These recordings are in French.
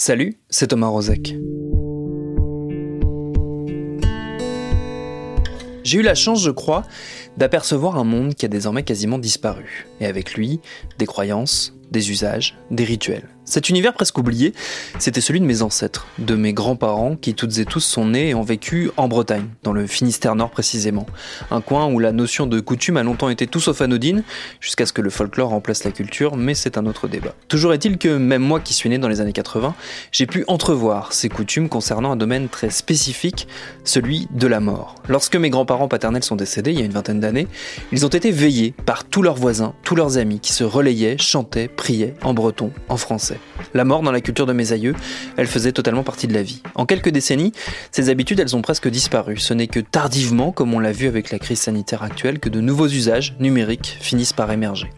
Salut, c'est Thomas Rozek. J'ai eu la chance, je crois, d'apercevoir un monde qui a désormais quasiment disparu, et avec lui, des croyances, des usages, des rituels. Cet univers presque oublié, c'était celui de mes ancêtres, de mes grands-parents qui toutes et tous sont nés et ont vécu en Bretagne, dans le Finistère Nord précisément. Un coin où la notion de coutume a longtemps été tout sauf anodine, jusqu'à ce que le folklore remplace la culture, mais c'est un autre débat. Toujours est-il que même moi qui suis né dans les années 80, j'ai pu entrevoir ces coutumes concernant un domaine très spécifique, celui de la mort. Lorsque mes grands-parents paternels sont décédés il y a une vingtaine d'années, ils ont été veillés par tous leurs voisins, tous leurs amis qui se relayaient, chantaient, priaient en breton, en français. La mort dans la culture de mes aïeux, elle faisait totalement partie de la vie. En quelques décennies, ces habitudes, elles ont presque disparu. Ce n'est que tardivement, comme on l'a vu avec la crise sanitaire actuelle, que de nouveaux usages numériques finissent par émerger.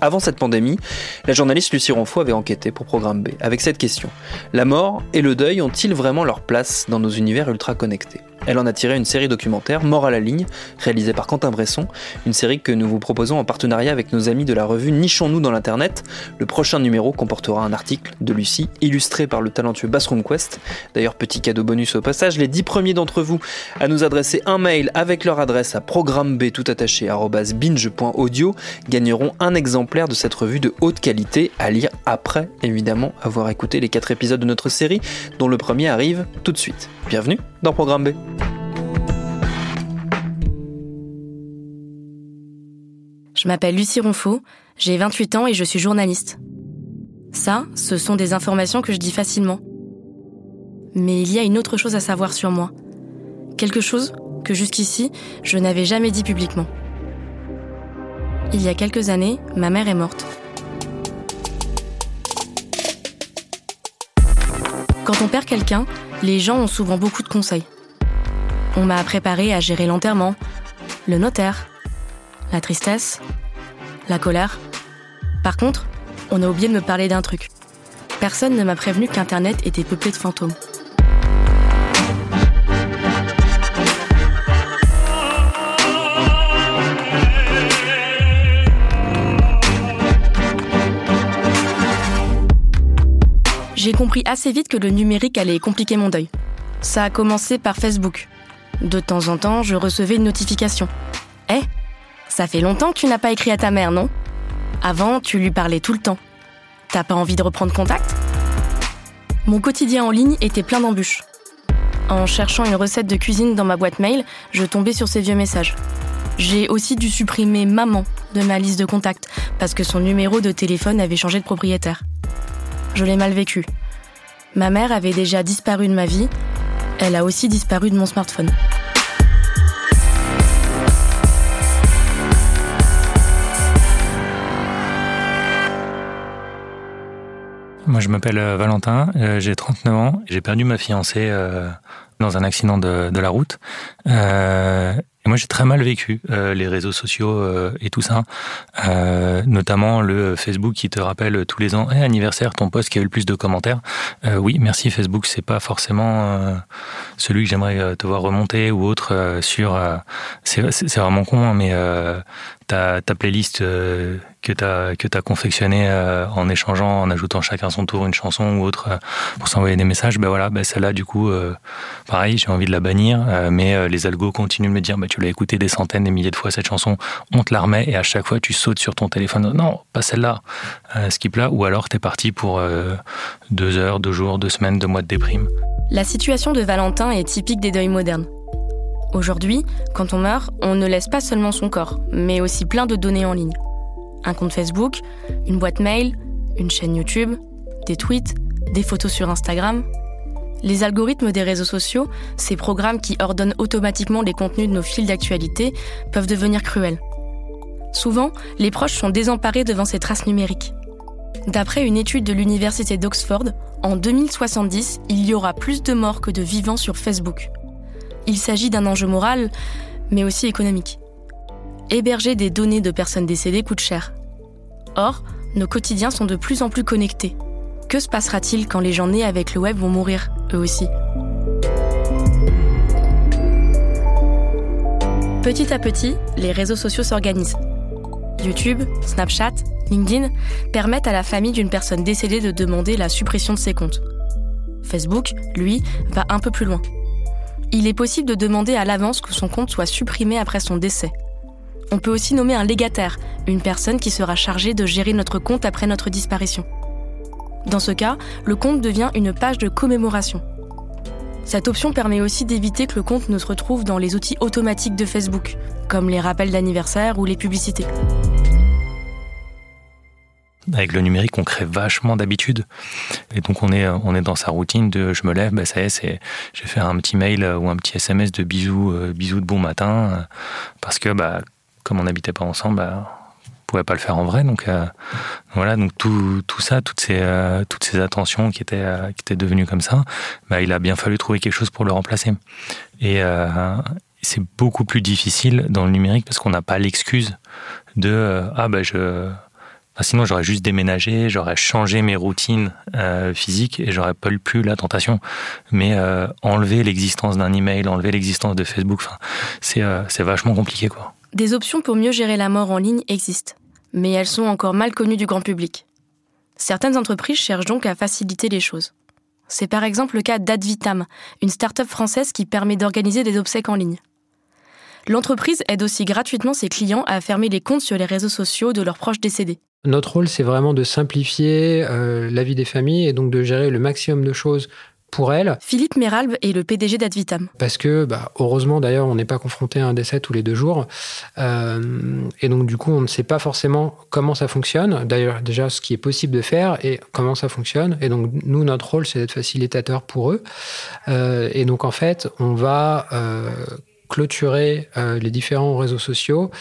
Avant cette pandémie, la journaliste Lucie Ronfaux avait enquêté pour Programme B avec cette question. La mort et le deuil ont-ils vraiment leur place dans nos univers ultra connectés elle en a tiré une série documentaire, Mort à la ligne, réalisée par Quentin Bresson, une série que nous vous proposons en partenariat avec nos amis de la revue Nichons-nous dans l'Internet. Le prochain numéro comportera un article de Lucie, illustré par le talentueux Bassroom Quest. D'ailleurs, petit cadeau bonus au passage, les dix premiers d'entre vous à nous adresser un mail avec leur adresse à programme B tout attaché binge.audio gagneront un exemplaire de cette revue de haute qualité à lire après, évidemment, avoir écouté les quatre épisodes de notre série, dont le premier arrive tout de suite. Bienvenue Je m'appelle Lucie Ronfaux, j'ai 28 ans et je suis journaliste. Ça, ce sont des informations que je dis facilement. Mais il y a une autre chose à savoir sur moi. Quelque chose que jusqu'ici, je n'avais jamais dit publiquement. Il y a quelques années, ma mère est morte. Quand on perd quelqu'un, les gens ont souvent beaucoup de conseils. On m'a préparé à gérer l'enterrement, le notaire, la tristesse, la colère. Par contre, on a oublié de me parler d'un truc. Personne ne m'a prévenu qu'Internet était peuplé de fantômes. Compris assez vite que le numérique allait compliquer mon deuil. Ça a commencé par Facebook. De temps en temps, je recevais une notification. Eh, ça fait longtemps que tu n'as pas écrit à ta mère, non? Avant, tu lui parlais tout le temps. T'as pas envie de reprendre contact? Mon quotidien en ligne était plein d'embûches. En cherchant une recette de cuisine dans ma boîte mail, je tombais sur ces vieux messages. J'ai aussi dû supprimer maman de ma liste de contacts parce que son numéro de téléphone avait changé de propriétaire je l'ai mal vécu. Ma mère avait déjà disparu de ma vie, elle a aussi disparu de mon smartphone. Moi, je m'appelle euh, Valentin, euh, j'ai 39 ans, j'ai perdu ma fiancée euh, dans un accident de, la route moi, j'ai très mal vécu euh, les réseaux sociaux euh, et tout ça, euh, notamment le Facebook qui te rappelle tous les ans, hey, anniversaire, ton post qui a eu le plus de commentaires. oui, merci Facebook, c'est pas forcément celui que j'aimerais te voir remonter ou autre sur. c'est vraiment con, hein, mais ta, playlist que tu as, que as confectionnée en échangeant, en ajoutant chacun son tour une chanson ou autre pour s'envoyer des messages, ben voilà, ben celle-là, du coup, pareil, j'ai envie de la bannir, mais les algos continuent de me dire, ben, tu l'as écouté des centaines, des milliers de fois cette chanson, on te la remet et à chaque fois tu sautes sur ton téléphone, non, pas celle-là, skip là, ou alors tu es parti pour deux heures, deux jours, deux semaines, deux mois de déprime. La situation de Valentin est typique des deuils modernes. Aujourd'hui, quand on meurt, on ne laisse pas seulement son corps, mais aussi plein de données en ligne. Un compte Facebook, une boîte mail, une chaîne YouTube, des tweets, des photos sur Instagram. Les algorithmes des réseaux sociaux, ces programmes qui ordonnent automatiquement les contenus de nos fils d'actualité, peuvent devenir cruels. Souvent, les proches sont désemparés devant ces traces numériques. D'après une étude de l'université d'Oxford, en 2070, il y aura plus de morts que de vivants sur Facebook. Il s'agit d'un enjeu moral, mais aussi économique. Héberger des données de personnes décédées coûte cher. Or, nos quotidiens sont de plus en plus connectés. Que se passera-t-il quand les gens nés avec le web vont mourir, aussi Petit à petit, les réseaux sociaux s'organisent. YouTube, Snapchat, LinkedIn permettent à la famille d'une personne décédée de demander la suppression de ses comptes. Facebook, lui, va un peu plus loin. Il est possible de demander à l'avance que son compte soit supprimé après son décès. On peut aussi nommer un légataire, une personne qui sera chargée de gérer notre compte après notre disparition. Dans ce cas, le compte devient une page de commémoration. Cette option permet aussi d'éviter que le compte ne se retrouve dans les outils automatiques de Facebook, comme les rappels d'anniversaire ou les publicités. Avec le numérique, on crée vachement d'habitudes. Et donc, on est, on est dans sa routine de je me lève, bah, ça y est, c'est, je vais faire un petit mail ou un petit SMS de bisous, euh, bisous de bon matin. Euh, parce que, bah, comme on n'habitait pas ensemble, bah, on pouvait pas le faire en vrai. Donc euh, voilà, donc tout, tout ça, toutes ces, euh, toutes ces attentions qui étaient, euh, qui étaient devenues comme ça, bah, il a bien fallu trouver quelque chose pour le remplacer. Et c'est beaucoup plus difficile dans le numérique parce qu'on n'a pas l'excuse de ah bah je sinon j'aurais juste déménagé, j'aurais changé mes routines physiques et j'aurais pas eu plus la tentation. Mais enlever l'existence d'un email, enlever l'existence de Facebook, c'est c'est vachement compliqué quoi. Des options pour mieux gérer la mort en ligne existent, mais elles sont encore mal connues du grand public. Certaines entreprises cherchent donc à faciliter les choses. C'est par exemple le cas d'Advitam, une start-up française qui permet d'organiser des obsèques en ligne. L'entreprise aide aussi gratuitement ses clients à fermer les comptes sur les réseaux sociaux de leurs proches décédés. Notre rôle, c'est vraiment de simplifier euh, la vie des familles et donc de gérer le maximum de choses pour elle. Philippe Méralbe est le PDG d'Advitam. Parce que, bah, heureusement d'ailleurs, on n'est pas confronté à un décès tous les deux jours. Euh, et donc, du coup, on ne sait pas forcément comment ça fonctionne. D'ailleurs, déjà, ce qui est possible de faire et comment ça fonctionne. Et donc, nous, notre rôle, c'est d'être facilitateur pour eux. Euh, et donc, en fait, on va euh, clôturer les différents réseaux sociaux,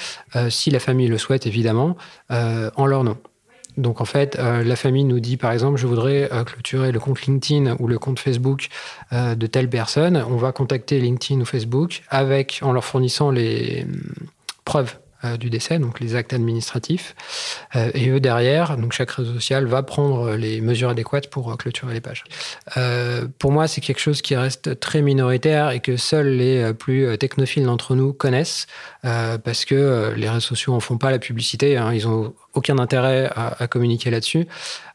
si la famille le souhaite, évidemment, en leur nom. Donc en fait, euh, la famille nous dit par exemple, je voudrais euh, clôturer le compte LinkedIn ou le compte Facebook euh, de telle personne. On va contacter LinkedIn ou Facebook avec, en leur fournissant les hum, preuves du décès, donc les actes administratifs. Euh, et eux, derrière, donc chaque réseau social va prendre les mesures adéquates pour euh, clôturer les pages. pour moi, c'est quelque chose qui reste très minoritaire et que seuls les plus technophiles d'entre nous connaissent, parce que les réseaux sociaux en font pas la publicité, hein, ils ont aucun intérêt à, communiquer là-dessus.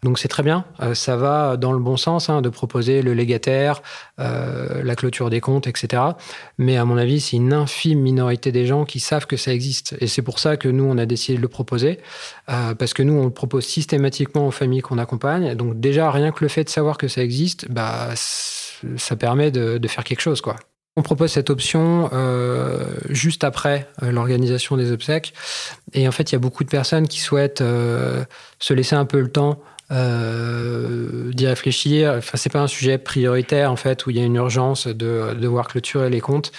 Donc c'est très bien, ça va dans le bon sens hein, de proposer le légataire, la clôture des comptes, etc. Mais à mon avis, c'est une infime minorité des gens qui savent que ça existe. Pour ça que nous, on a décidé de le proposer, euh, parce que nous, on le propose systématiquement aux familles qu'on accompagne. Donc déjà, rien que le fait de savoir que ça existe, bah, ça permet de, faire quelque chose, quoi. On propose cette option euh, juste après euh, l'organisation des obsèques. Et en fait, il y a beaucoup de personnes qui souhaitent se laisser un peu le temps euh, d'y réfléchir. Enfin, c'est pas un sujet prioritaire en fait où il y a une urgence de, devoir clôturer les comptes.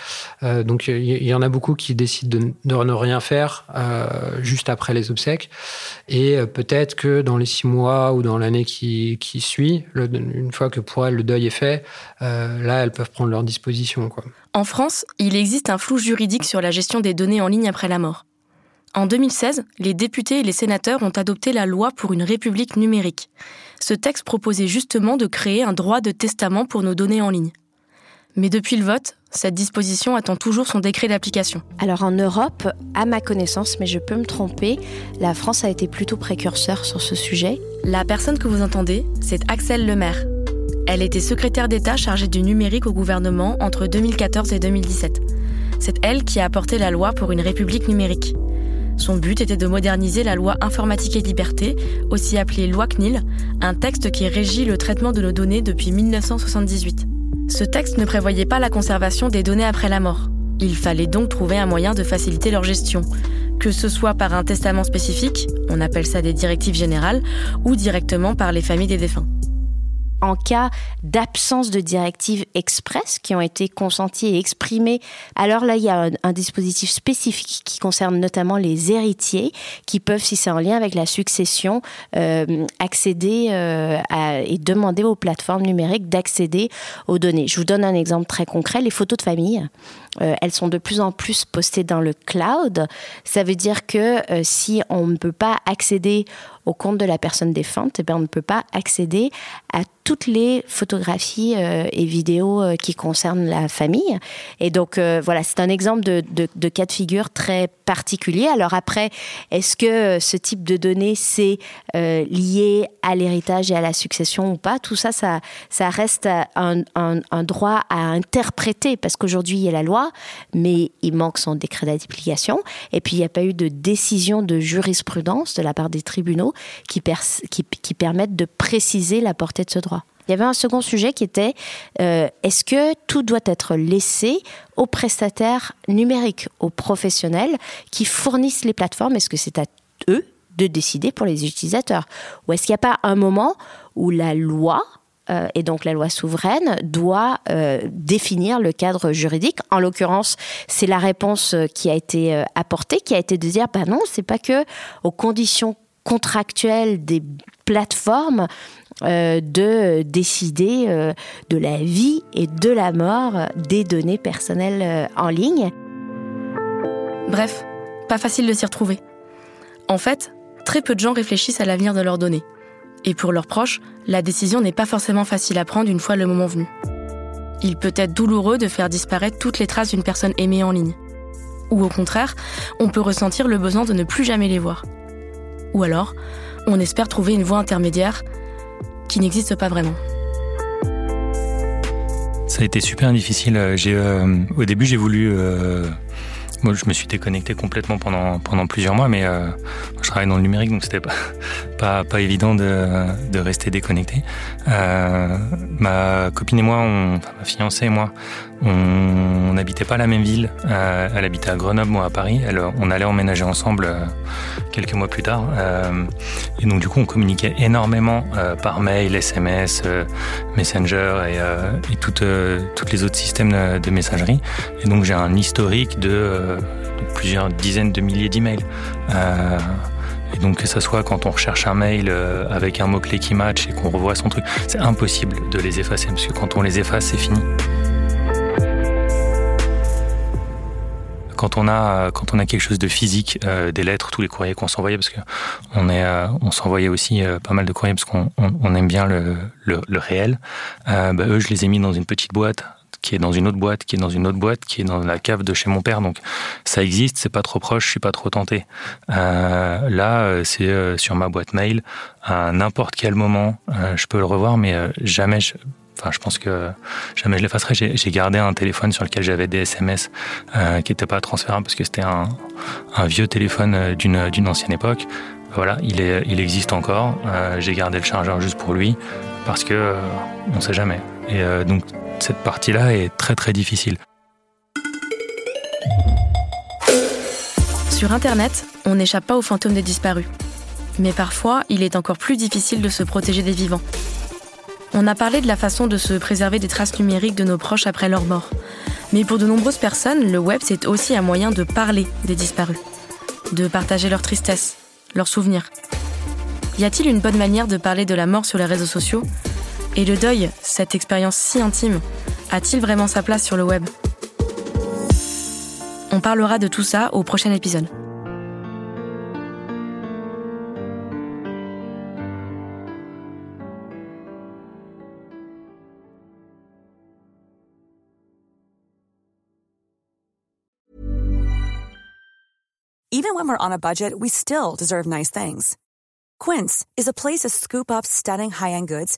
Euh, donc il y, en a beaucoup qui décident de, ne rien faire euh, juste après les obsèques. Et peut-être que dans les six mois ou dans l'année qui, suit, une fois que pour elles le deuil est fait, là elles peuvent prendre leur disposition. Quoi. En France, il existe un flou juridique sur la gestion des données en ligne après la mort. En 2016, les députés et les sénateurs ont adopté la loi pour une république numérique. Ce texte proposait justement de créer un droit de testament pour nos données en ligne. Mais depuis le vote, cette disposition attend toujours son décret d'application. Alors en Europe, à ma connaissance, mais je peux me tromper, la France a été plutôt précurseur sur ce sujet. La personne que vous entendez, c'est Axel Lemaire. Elle était secrétaire d'État chargée du numérique au gouvernement entre 2014 et 2017. C'est elle qui a apporté la loi pour une république numérique. Son but était de moderniser la loi informatique et liberté, aussi appelée loi CNIL, un texte qui régit le traitement de nos données depuis 1978. Ce texte ne prévoyait pas la conservation des données après la mort. Il fallait donc trouver un moyen de faciliter leur gestion, que ce soit par un testament spécifique, on appelle ça des directives générales, ou directement par les familles des défunts. En cas d'absence de directives express qui ont été consenties et exprimées, alors là, il y a un, dispositif spécifique qui concerne notamment les héritiers qui peuvent, si c'est en lien avec la succession, euh, accéder euh, et demander aux plateformes numériques d'accéder aux données. Je vous donne un exemple très concret, les photos de famille. Euh, elles sont de plus en plus postées dans le cloud. Ça veut dire que si on ne peut pas accéder au compte de la personne défunte, eh bien, on ne peut pas accéder à toutes les photographies euh, et vidéos euh, qui concernent la famille. Et donc, euh, voilà, c'est un exemple de, cas de figure très particulier. Alors après, est-ce que ce type de données, c'est lié à l'héritage et à la succession ou pas? Tout ça, ça, reste un, un, droit à interpréter, parce qu'aujourd'hui, il y a la loi, mais il manque son décret d'application. Et puis, il n'y a pas eu de décision de jurisprudence de la part des tribunaux qui, permettent de préciser la portée de ce droit. Il y avait un second sujet qui était euh, est-ce que tout doit être laissé aux prestataires numériques, aux professionnels qui fournissent les plateformes? Est-ce que c'est à eux de décider pour les utilisateurs? Ou est-ce qu'il n'y a pas un moment où la loi euh, et donc la loi souveraine doit euh, définir le cadre juridique? En l'occurrence, c'est la réponse qui a été apportée, qui a été de dire, bah non, c'est pas que aux conditions contractuelles des plateformes euh, de décider euh, de la vie et de la mort des données personnelles euh, en ligne. Bref, pas facile de s'y retrouver. En fait, très peu de gens réfléchissent à l'avenir de leurs données. Et pour leurs proches, la décision n'est pas forcément facile à prendre une fois le moment venu. Il peut être douloureux de faire disparaître toutes les traces d'une personne aimée en ligne. Ou au contraire, on peut ressentir le besoin de ne plus jamais les voir. Ou alors, on espère trouver une voie intermédiaire qui n'existe pas vraiment. Ça a été super difficile. J'ai, euh, au début, j'ai voulu. Euh, moi, je me suis déconnecté complètement pendant, pendant plusieurs mois, mais euh, je travaille dans le numérique, donc c'était pas, pas, pas évident de, de rester déconnecté. Ma copine et moi, on, enfin, ma fiancée et moi, on n'habitait pas la même ville. Euh, elle habitait à Grenoble, moi à Paris. Elle, on allait emménager ensemble euh, quelques mois plus tard. Euh, et donc du coup, on communiquait énormément par mail, SMS, Messenger et, et toutes, toutes les autres systèmes de messagerie. Et donc j'ai un historique de, plusieurs dizaines de milliers d'emails. Et donc que ce soit quand on recherche un mail avec un mot-clé qui match et qu'on revoit son truc, c'est impossible de les effacer parce que quand on les efface, c'est fini. quand on a quand on a quelque chose de physique, euh, des lettres, tous les courriers qu'on s'envoyait, parce que on est euh, on s'envoyait aussi euh, pas mal de courriers parce qu'on on, aime bien le, le, réel. bah, eux, je les ai mis dans une petite boîte qui est dans une autre boîte, qui est dans une autre boîte, qui est dans la cave de chez mon père. Donc ça existe, c'est pas trop proche, je suis pas trop tenté. là, c'est sur ma boîte mail. À n'importe quel moment, je peux le revoir, mais jamais je, Enfin, je pense que jamais je l'effacerai. J'ai gardé un téléphone sur lequel j'avais des SMS euh, qui n'étaient pas transférables parce que c'était un, vieux téléphone euh, d'une ancienne époque. Voilà, il, est, il existe encore. Euh, j'ai gardé le chargeur juste pour lui parce que on ne sait jamais. Et donc cette partie-là est très très difficile. Sur Internet, on n'échappe pas aux fantômes des disparus. Mais parfois, il est encore plus difficile de se protéger des vivants. On a parlé de la façon de se préserver des traces numériques de nos proches après leur mort. Mais pour de nombreuses personnes, le web, c'est aussi un moyen de parler des disparus, de partager leur tristesse, leurs souvenirs. Y a-t-il une bonne manière de parler de la mort sur les réseaux sociaux? Et le deuil, cette expérience si intime, a-t-il vraiment sa place sur le web? On parlera de tout ça au prochain épisode. Even when we're on a budget, we still deserve nice things. Quince is a place to scoop up stunning high-end goods